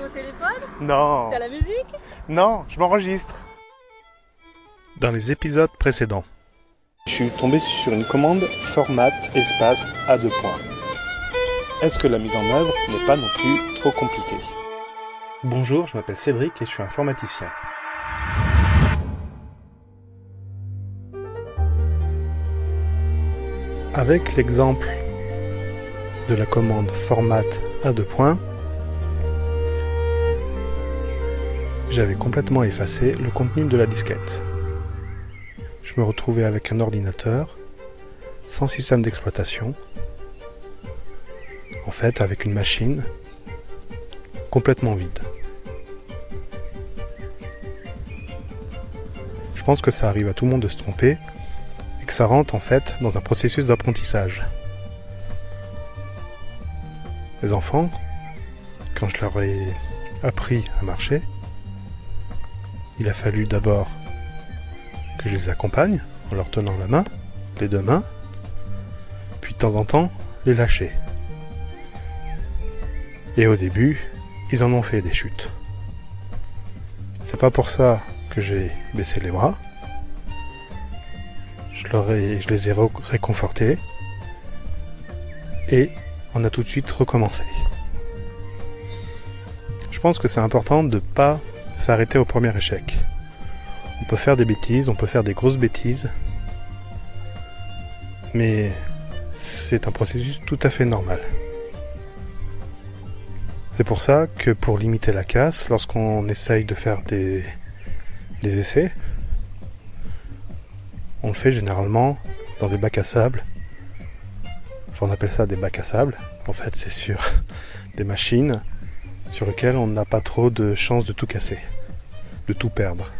sur au téléphone Non. T'as la musique Non, je m'enregistre. Dans les épisodes précédents, je suis tombé sur une commande format espace à deux points. Est-ce que la mise en œuvre n'est pas non plus trop compliquée? Bonjour, je m'appelle Cédric et je suis informaticien. Avec l'exemple de la commande format à deux points, j'avais complètement effacé le contenu de la disquette. Je me retrouvais avec un ordinateur, sans système d'exploitation, en fait avec une machine complètement vide. Je pense que ça arrive à tout le monde de se tromper et que ça rentre en fait dans un processus d'apprentissage. Les enfants, quand je leur ai appris à marcher, il a fallu d'abord que je les accompagne en leur tenant la main, les deux mains, puis de temps en temps les lâcher. Et au début, ils en ont fait des chutes. C'est pas pour ça que j'ai baissé les bras. Je, leur ai, je les ai réconfortés. Et on a tout de suite recommencé. Je pense que c'est important de ne pas s'arrêter au premier échec. On peut faire des bêtises, on peut faire des grosses bêtises, mais c'est un processus tout à fait normal. C'est pour ça que pour limiter la casse, lorsqu'on essaye de faire des, essais, on le fait généralement dans des bacs à sable. Enfin, on appelle ça des bacs à sable. En fait, c'est sur des machines sur lesquelles on n'a pas trop de chances de tout casser, de tout perdre.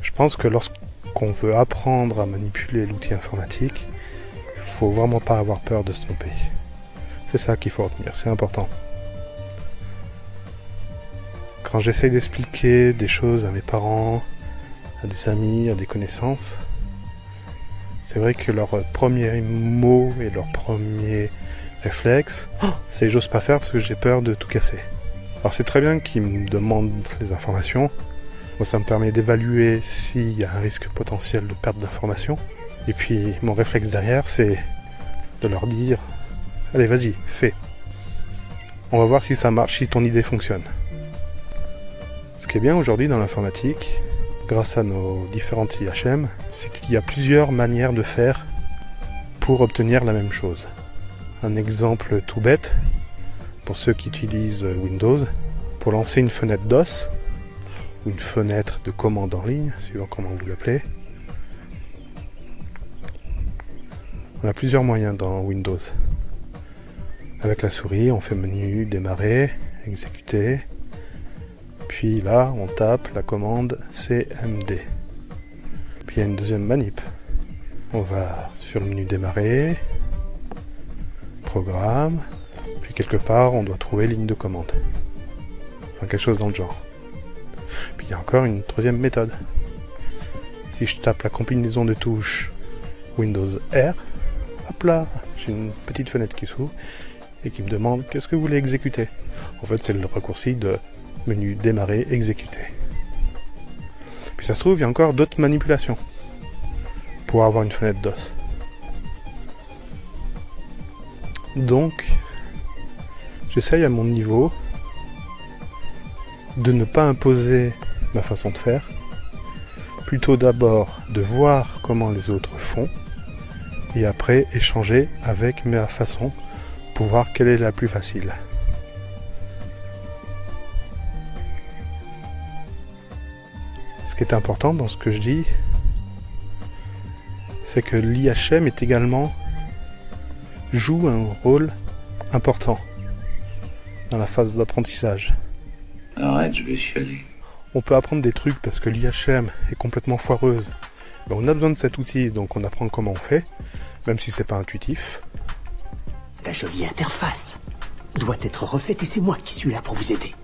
Je pense que lorsqu'on veut apprendre à manipuler l'outil informatique, il faut vraiment pas avoir peur de se tromper. C'est ça qu'il faut retenir, c'est important. Quand j'essaye d'expliquer des choses à mes parents, à des amis, à des connaissances, c'est vrai que leur premier mot et leur premier réflexe, c'est j'ose pas faire parce que j'ai peur de tout casser. Alors c'est très bien qu'ils me demandent les informations, moi, ça me permet d'évaluer s'il y a un risque potentiel de perte d'informations. Et puis, mon réflexe derrière, c'est de leur dire Allez, vas-y, fais. On va voir si ça marche, si ton idée fonctionne. Ce qui est bien aujourd'hui dans l'informatique, grâce à nos différentes IHM, c'est qu'il y a plusieurs manières de faire pour obtenir la même chose. Un exemple tout bête, pour ceux qui utilisent Windows, pour lancer une fenêtre DOS, une fenêtre de commande en ligne, suivant comment vous l'appelez. On a plusieurs moyens dans Windows. Avec la souris, on fait menu, démarrer, exécuter. Puis là, on tape la commande CMD. Puis il y a une deuxième manip. On va sur le menu démarrer, programme, puis quelque part, on doit trouver ligne de commande. Enfin, quelque chose dans le genre. Puis il y a encore une troisième méthode. Si je tape la combinaison de touches Windows R, hop là, j'ai une petite fenêtre qui s'ouvre et qui me demande qu'est-ce que vous voulez exécuter. En fait, c'est le raccourci de menu démarrer, exécuter. Puis ça se trouve, il y a encore d'autres manipulations pour avoir une fenêtre DOS. Donc, j'essaye à mon niveau de ne pas imposer ma façon de faire, plutôt d'abord de voir comment les autres font, et après échanger avec ma façon pour voir quelle est la plus facile. Ce qui est important dans ce que je dis, c'est que l'IHM est également joue un rôle important dans la phase d'apprentissage. Arrête, je vais chialer. On peut apprendre des trucs parce que l'IHM est complètement foireuse. Mais on a besoin de cet outil, donc on apprend comment on fait, même si c'est pas intuitif. Ta jolie interface doit être refaite et c'est moi qui suis là pour vous aider.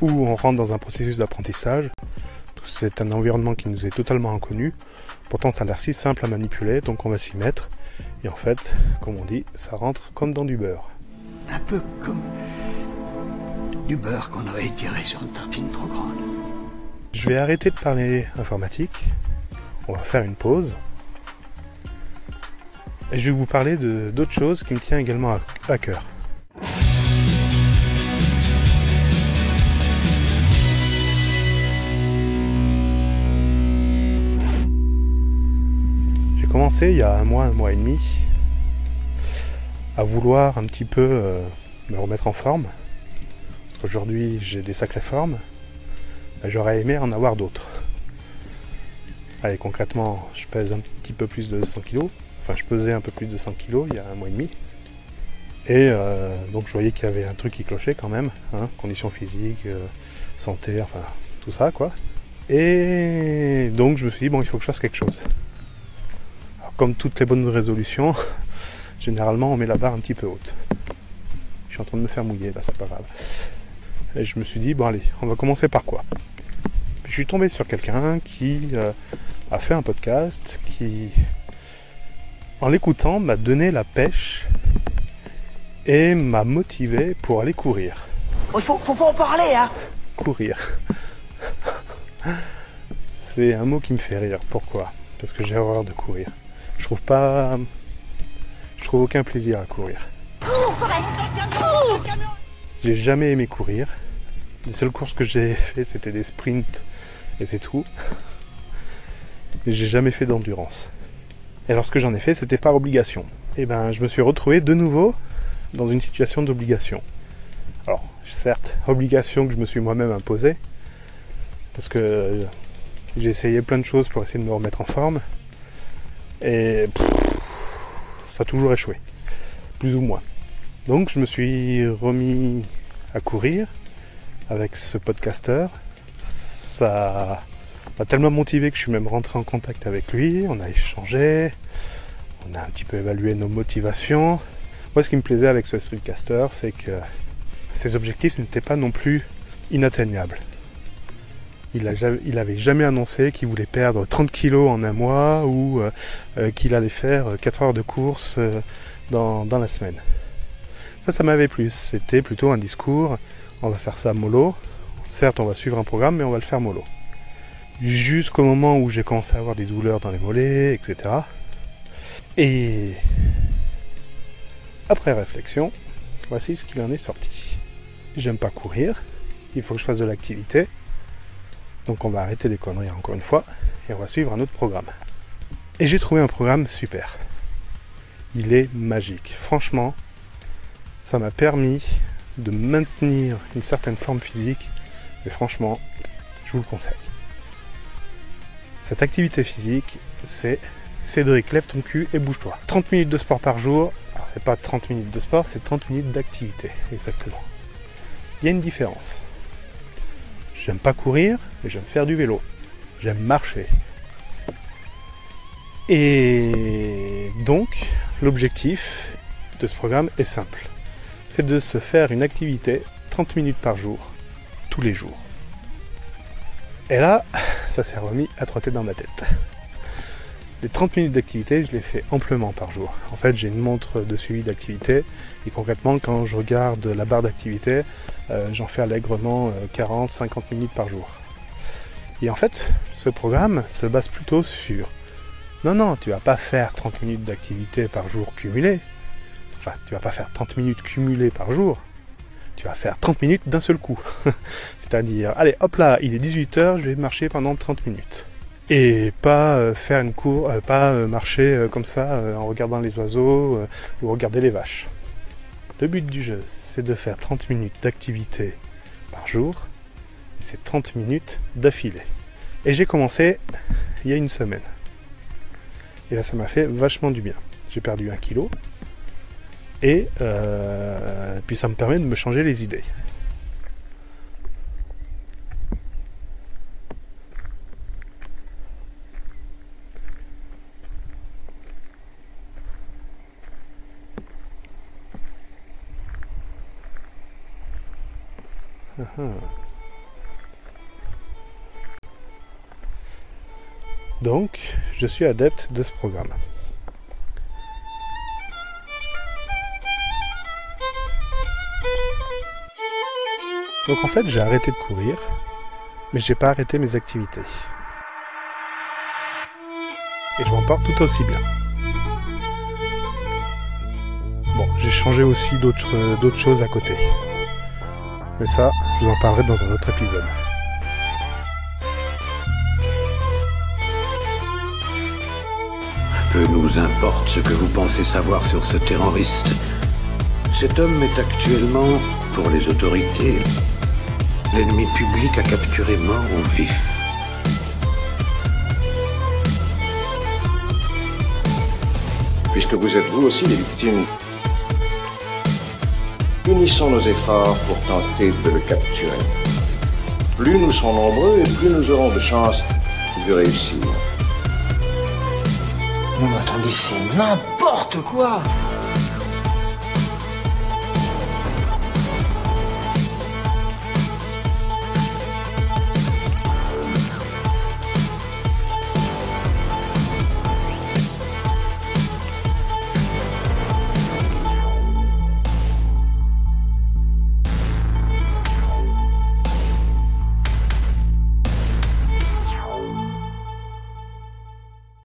Ou on rentre dans un processus d'apprentissage C'est un environnement qui nous est totalement inconnu. Pourtant, ça a l'air si simple à manipuler, donc on va s'y mettre. Et en fait, comme on dit, ça rentre comme dans du beurre. Un peu comme du beurre qu'on aurait étiré sur une tartine trop grande. Je vais arrêter de parler informatique. On va faire une pause. Et je vais vous parler de- d'autres choses qui me tiennent également à, à cœur. Il y a un mois, un mois et demi, à vouloir un petit peu euh, me remettre en forme. Parce qu'aujourd'hui j'ai des sacrées formes. J'aurais aimé en avoir d'autres. Allez, concrètement, je pèse un petit peu plus de 100 kg. Enfin, je pesais un peu plus de 100 kg il y a un mois et demi. Et euh, donc, je voyais qu'il y avait un truc qui clochait quand même. Hein, conditions physiques, euh, santé, enfin, tout ça, quoi. Et donc, je me suis dit, bon, il faut que je fasse quelque chose. Comme toutes les bonnes résolutions, généralement, on met la barre un petit peu haute. Je suis en train de me faire mouiller, là, c'est pas grave. Et je me suis dit, bon, allez, on va commencer par quoi? Puis je suis tombé sur quelqu'un qui euh, a fait un podcast, qui, en l'écoutant, m'a donné la pêche et m'a motivé pour aller courir. Il faut, faut pas en parler, hein Courir. C'est un mot qui me fait rire. Pourquoi? Parce que j'ai horreur de courir. Je trouve pas. Je trouve aucun plaisir à courir. J'ai jamais aimé courir. Les seules courses que j'ai fait, c'était des sprints et c'est tout. J'ai jamais fait d'endurance. Et lorsque j'en ai fait, c'était par obligation. Et ben, je me suis retrouvé de nouveau dans une situation d'obligation. Alors, certes, obligation que je me suis moi-même imposée, parce que euh, j'ai essayé plein de choses pour essayer de me remettre en forme, et ça a toujours échoué, plus ou moins. Donc, je me suis remis à courir avec ce podcasteur. Ça m'a tellement motivé que je suis même rentré en contact avec lui, on a échangé, on a un petit peu évalué nos motivations. Moi, ce qui me plaisait avec ce streetcaster, c'est que ses objectifs n'étaient pas non plus inatteignables. Il, a, il avait jamais annoncé qu'il voulait perdre 30 kilos en un mois ou euh, euh, qu'il allait faire euh, 4 heures de course euh, dans, dans la semaine. Ça, ça m'avait plu. C'était plutôt un discours. On va faire ça mollo. Certes, on va suivre un programme, mais on va le faire mollo. Jusqu'au moment où j'ai commencé à avoir des douleurs dans les mollets, etc. Et après réflexion, voici ce qu'il en est sorti. J'aime pas courir, il faut que je fasse de l'activité. Donc on va arrêter les conneries encore une fois et on va suivre un autre programme. Et j'ai trouvé un programme super. Il est magique. Franchement, ça m'a permis de maintenir une certaine forme physique. Et franchement, je vous le conseille. Cette activité physique, c'est Cédric, lève ton cul et bouge-toi. 30 minutes de sport par jour. Alors c'est pas 30 minutes de sport, c'est 30 minutes d'activité, exactement. Il y a une différence. J'aime pas courir, mais j'aime faire du vélo. J'aime marcher. Et donc, l'objectif de ce programme est simple. C'est de se faire une activité 30 minutes par jour, tous les jours. Et là, ça s'est remis à trotter dans ma tête. Les 30 minutes d'activité, je les fais amplement par jour. En fait, j'ai une montre de suivi d'activité et concrètement, quand je regarde la barre d'activité, euh, j'en fais allègrement 40-50 minutes par jour. Et en fait, ce programme se base plutôt sur non, non, tu vas pas faire 30 minutes d'activité par jour cumulé. Enfin, tu vas pas faire 30 minutes cumulées par jour. Tu vas faire 30 minutes d'un seul coup. C'est-à-dire, allez, hop là, il est 18h, je vais marcher pendant 30 minutes et pas euh, faire une cour, euh, pas euh, marcher comme ça en regardant les oiseaux ou regarder les vaches. Le but du jeu, c'est de faire 30 minutes d'activité par jour. C'est 30 minutes d'affilée. Et j'ai commencé il y a une semaine. Et là, ça m'a fait vachement du bien. J'ai perdu un kilo. Et euh, puis ça me permet de me changer les idées. Donc, je suis adepte de ce programme. Donc en fait, j'ai arrêté de courir, mais j'ai pas arrêté mes activités. Et je m'en porte tout aussi bien. Bon, j'ai changé aussi d'autres choses à côté. Mais ça, je vous en parlerai dans un autre épisode. Peu nous importe ce que vous pensez savoir sur ce terroriste? Cet homme est actuellement, pour les autorités, l'ennemi public à capturer mort ou vif. Puisque vous êtes vous aussi des victimes, unissons nos efforts pour tenter de le capturer. Plus nous serons nombreux et plus nous aurons de chances de réussir. Non mais attendez, c'est n'importe quoi